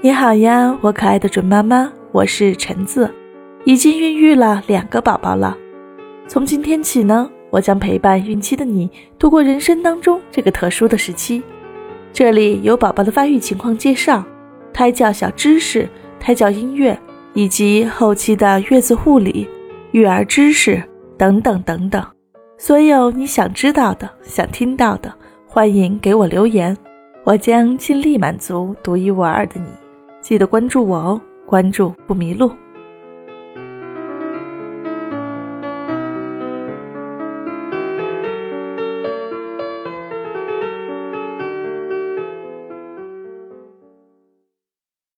你好呀，我可爱的准妈妈，我是橙子，已经孕育了两个宝宝了。从今天起呢，我将陪伴孕期的你度过人生当中这个特殊的时期。这里有宝宝的发育情况介绍、胎教小知识、胎教音乐，以及后期的月子护理、育儿知识等等等等。所有你想知道的、想听到的，欢迎给我留言，我将尽力满足独一无二的你。记得关注我哦，关注不迷路。